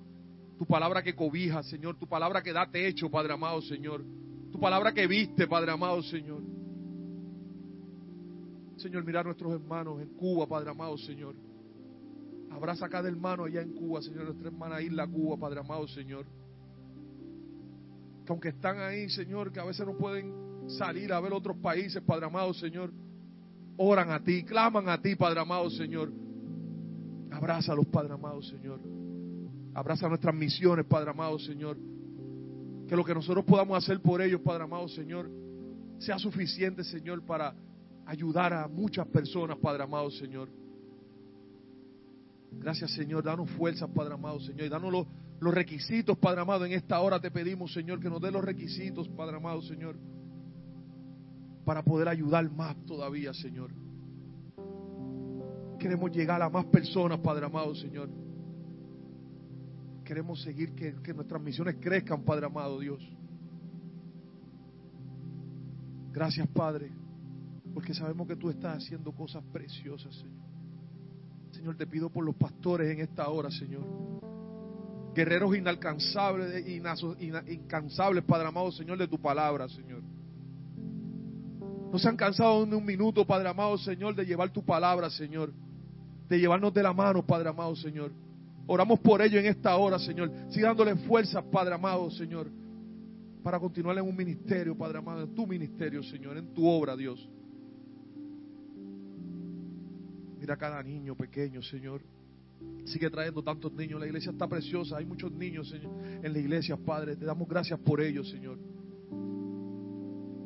Tu palabra que cobija, Señor. Tu palabra que da techo, Padre amado, Señor. Tu palabra que viste, Padre amado, Señor. Señor, mirar a nuestros hermanos en Cuba, Padre amado, Señor. Abraza a cada hermano allá en Cuba, Señor, nuestra hermana Isla Cuba, Padre amado, Señor. Que aunque están ahí, Señor, que a veces no pueden salir a ver otros países, Padre amado, Señor, oran a ti, claman a ti, Padre amado, Señor. Abrázalos, Padre amado, Señor. Abraza nuestras misiones, Padre amado, Señor. Que lo que nosotros podamos hacer por ellos, Padre amado, Señor, sea suficiente, Señor, para ayudar a muchas personas, Padre amado, Señor. Gracias, Señor. Danos fuerzas, Padre amado, Señor. Y danos los, los requisitos, Padre amado. En esta hora te pedimos, Señor, que nos dé los requisitos, Padre amado, Señor. Para poder ayudar más todavía, Señor. Queremos llegar a más personas, Padre amado, Señor. Queremos seguir que, que nuestras misiones crezcan, Padre amado, Dios. Gracias, Padre, porque sabemos que tú estás haciendo cosas preciosas, Señor. Señor, te pido por los pastores en esta hora, Señor. Guerreros inalcanzables, incansables, Padre amado, Señor, de tu palabra, Señor. No se han cansado ni un minuto, Padre amado, Señor, de llevar tu palabra, Señor. De llevarnos de la mano, Padre amado, Señor. Oramos por ello en esta hora, Señor. Sigue dándole fuerzas, Padre amado, Señor. Para continuar en un ministerio, Padre amado, en tu ministerio, Señor, en tu obra, Dios. Mira cada niño pequeño, Señor. Sigue trayendo tantos niños. La iglesia está preciosa. Hay muchos niños, Señor, en la iglesia, Padre. Te damos gracias por ellos, Señor.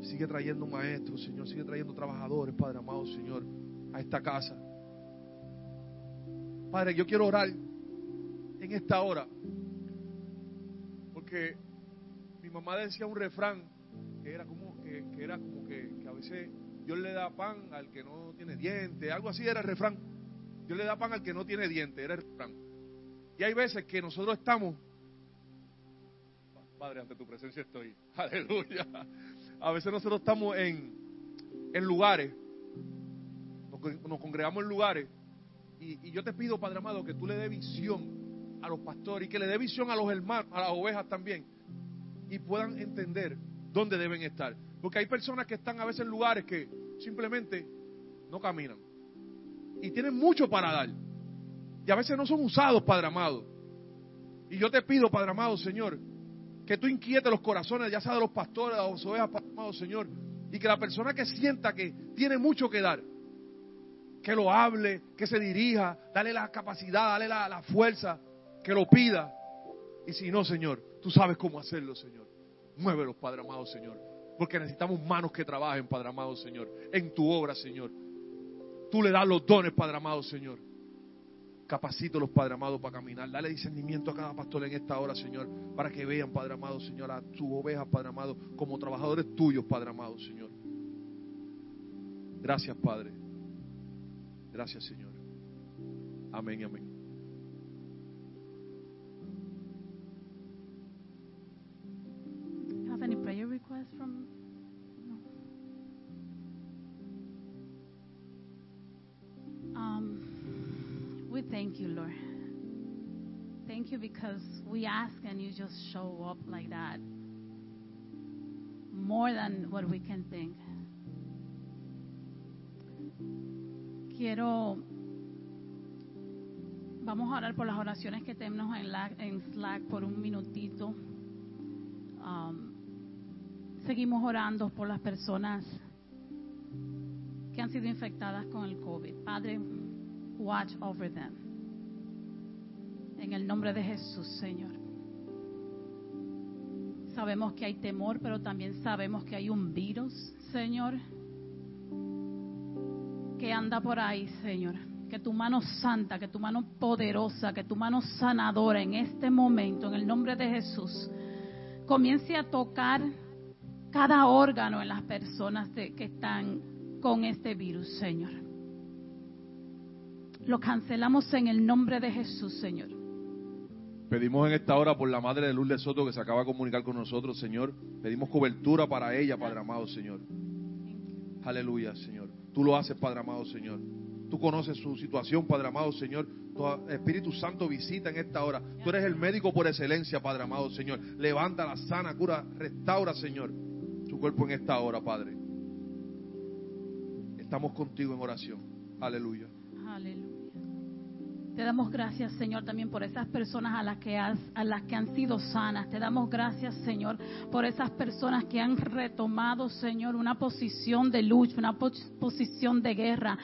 Sigue trayendo maestros, Señor. Sigue trayendo trabajadores, Padre amado, Señor, a esta casa. Padre, yo quiero orar en esta hora. Porque mi mamá decía un refrán que era como que, era como que, que a veces Dios le da pan al que no tiene diente, algo así era el refrán. Dios le da pan al que no tiene diente, era el refrán. Y hay veces que nosotros estamos, Padre, ante tu presencia estoy, aleluya. A veces nosotros estamos en, en lugares, nos, con- nos congregamos en lugares, y, y yo te pido, Padre amado, que tú le dé visión a los pastores y que le dé visión a los hermanos, a las ovejas también, y puedan entender dónde deben estar. Porque hay personas que están a veces en lugares que simplemente no caminan. Y tienen mucho para dar. Y a veces no son usados, Padre amado. Y yo te pido, Padre amado, Señor, que tú inquietes los corazones, ya sea de los pastores, de las ovejas, amado, Señor. Y que la persona que sienta que tiene mucho que dar, que lo hable, que se dirija, dale la capacidad, dale la, la fuerza, que lo pida. Y si no, Señor, tú sabes cómo hacerlo, Señor. Muévelos, Padre amado, Señor. Porque necesitamos manos que trabajen, Padre amado, Señor, en tu obra, Señor. Tú le das los dones, Padre amado, Señor. Capacítalos, Padre amado, para caminar. Dale discernimiento a cada pastor en esta hora, Señor, para que vean, Padre amado, Señor, a sus ovejas, Padre amado, como trabajadores tuyos, Padre amado, Señor. Gracias, Padre. Gracias, Señor. Amén y amén. You because we ask and you just show up like that. More than what we can think. quiero, vamos a orar por las oraciones que tenemos en, la- Slack por un minutito. Um, seguimos orando por las personas que han sido infectadas con el COVID. Padre, watch over them. En el nombre de Jesús, Señor. Sabemos que hay temor, pero también sabemos que hay un virus, Señor, que anda por ahí, Señor. Que tu mano santa, que tu mano poderosa, que tu mano sanadora en este momento, en el nombre de Jesús, comience a tocar cada órgano en las personas que están con este virus, Señor. Lo cancelamos en el nombre de Jesús, Señor. Pedimos en esta hora por la madre de Lourdes Soto que se acaba de comunicar con nosotros, Señor. Pedimos cobertura para ella, Padre amado, Señor. Aleluya, Señor. Tú lo haces, Padre amado, Señor. Tú conoces su situación, Padre amado, Señor. Tu Espíritu Santo visita en esta hora. Tú eres el médico por excelencia, Padre amado, Señor. Levanta la sana, cura, restaura, Señor, su cuerpo en esta hora, Padre. Estamos contigo en oración. Aleluya. Aleluya. Te damos gracias, Señor, también por esas personas a las que has, a las que han sido sanas. Te damos gracias, Señor, por esas personas que han retomado, Señor, una posición de lucha, una pos- posición de guerra.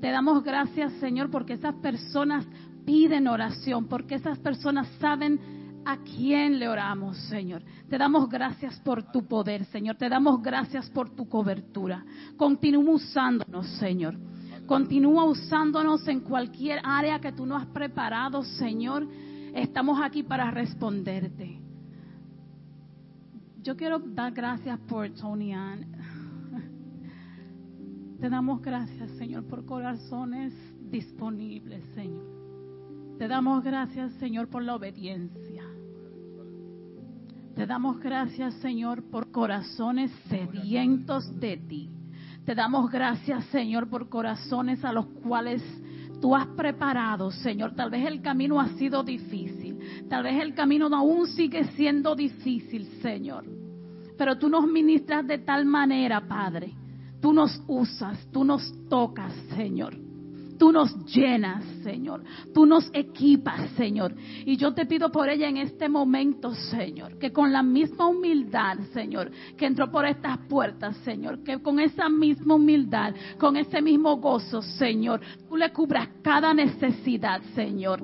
Te damos gracias, Señor, porque esas personas piden oración, porque esas personas saben a quién le oramos, Señor. Te damos gracias por tu poder, Señor. Te damos gracias por tu cobertura. Continúa usándonos, Señor. Continúa usándonos en cualquier área que tú nos has preparado, Señor. Estamos aquí para responderte. Yo quiero dar gracias por Tony Ann. Te damos gracias, Señor, por corazones disponibles, Señor. Te damos gracias, Señor, por la obediencia. Te damos gracias, Señor, por corazones sedientos de ti. Te damos gracias, Señor, por corazones a los cuales tú has preparado, Señor. Tal vez el camino ha sido difícil. Tal vez el camino aún sigue siendo difícil, Señor. Pero tú nos ministras de tal manera, Padre. Tú nos usas, tú nos tocas, Señor. Tú nos llenas, Señor. Tú nos equipas, Señor. Y yo te pido por ella en este momento, Señor, que con la misma humildad, Señor, que entró por estas puertas, Señor, que con esa misma humildad, con ese mismo gozo, Señor, tú le cubras cada necesidad, Señor.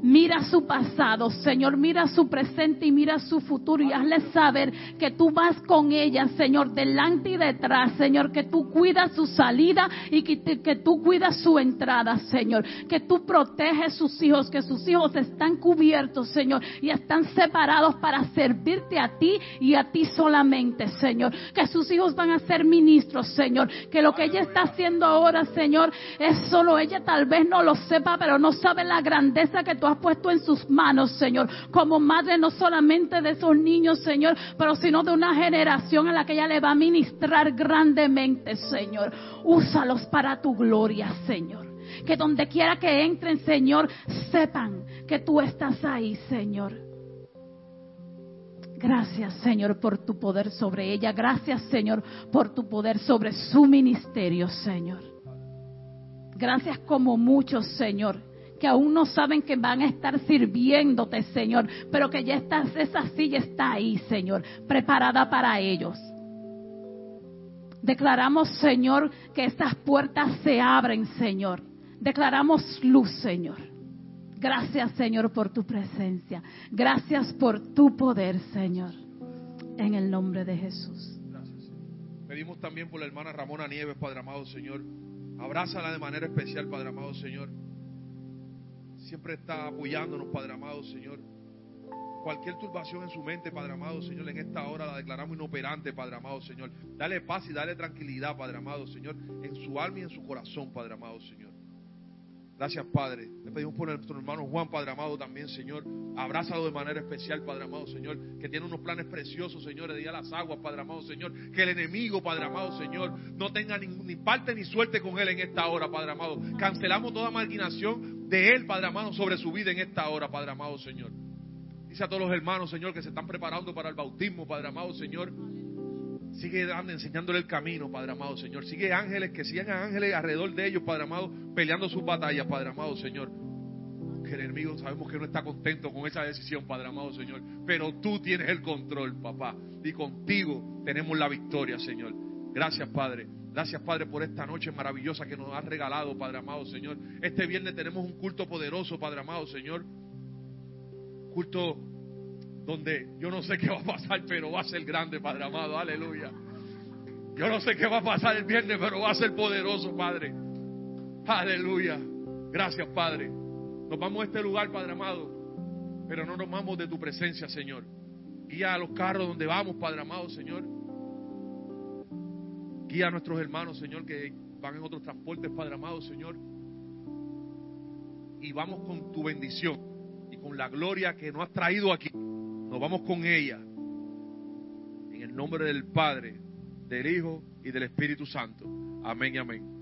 Mira su pasado, Señor, mira su presente y mira su futuro y hazle saber que tú vas con ella, Señor, delante y detrás, Señor, que tú cuidas su salida y que, que tú cuidas su entrada, Señor, que tú proteges sus hijos, que sus hijos están cubiertos, Señor, y están separados para servirte a ti y a ti solamente, Señor, que sus hijos van a ser ministros, Señor, que lo que ella está haciendo ahora, Señor, es solo ella tal vez no lo sepa, pero no sabe la grandeza que tú has puesto en sus manos, Señor, como madre no solamente de esos niños, Señor, pero sino de una generación a la que ella le va a ministrar grandemente, Señor. Úsalos para tu gloria, Señor. Que donde quiera que entren, Señor, sepan que tú estás ahí, Señor. Gracias, Señor, por tu poder sobre ella. Gracias, Señor, por tu poder sobre su ministerio, Señor. Gracias como muchos, Señor, que aún no saben que van a estar sirviéndote, Señor, pero que ya estás, esa silla está ahí, Señor, preparada para ellos. Declaramos, Señor, que estas puertas se abren, Señor. Declaramos luz, Señor. Gracias, Señor, por tu presencia. Gracias por tu poder, Señor. En el nombre de Jesús. Gracias. Pedimos también por la hermana Ramona Nieves, Padre amado Señor. Abrázala de manera especial, Padre amado Señor. Siempre está apoyándonos, Padre amado Señor. Cualquier turbación en su mente, Padre amado Señor, en esta hora la declaramos inoperante, Padre amado Señor. Dale paz y dale tranquilidad, Padre amado Señor, en su alma y en su corazón, Padre amado Señor. Gracias, Padre. Le pedimos por nuestro hermano Juan, Padre amado, también, Señor. Abrázalo de manera especial, Padre amado, Señor. Que tiene unos planes preciosos, Señor, de ir a las aguas, Padre amado, Señor. Que el enemigo, Padre amado, Señor, no tenga ni, ni parte ni suerte con él en esta hora, Padre amado. Cancelamos toda marginación de él, Padre amado, sobre su vida en esta hora, Padre amado, Señor. Dice a todos los hermanos, Señor, que se están preparando para el bautismo, Padre amado, Señor. Si Sigue dando, enseñándole el camino, Padre amado, Señor. Sigue ángeles, que sigan ángeles alrededor de ellos, Padre amado, peleando sus batallas, Padre amado, Señor. Que el enemigo sabemos que no está contento con esa decisión, Padre amado, Señor. Pero tú tienes el control, papá. Y contigo tenemos la victoria, Señor. Gracias, Padre. Gracias, Padre, por esta noche maravillosa que nos has regalado, Padre amado, Señor. Este viernes tenemos un culto poderoso, Padre amado, Señor. Culto donde yo no sé qué va a pasar, pero va a ser grande, Padre amado. Aleluya. Yo no sé qué va a pasar el viernes, pero va a ser poderoso, Padre. Aleluya. Gracias, Padre. Nos vamos a este lugar, Padre amado, pero no nos vamos de tu presencia, Señor. Guía a los carros donde vamos, Padre amado, Señor. Guía a nuestros hermanos, Señor, que van en otros transportes, Padre amado, Señor. Y vamos con tu bendición y con la gloria que nos has traído aquí. Nos vamos con ella. En el nombre del Padre, del Hijo y del Espíritu Santo. Amén y amén.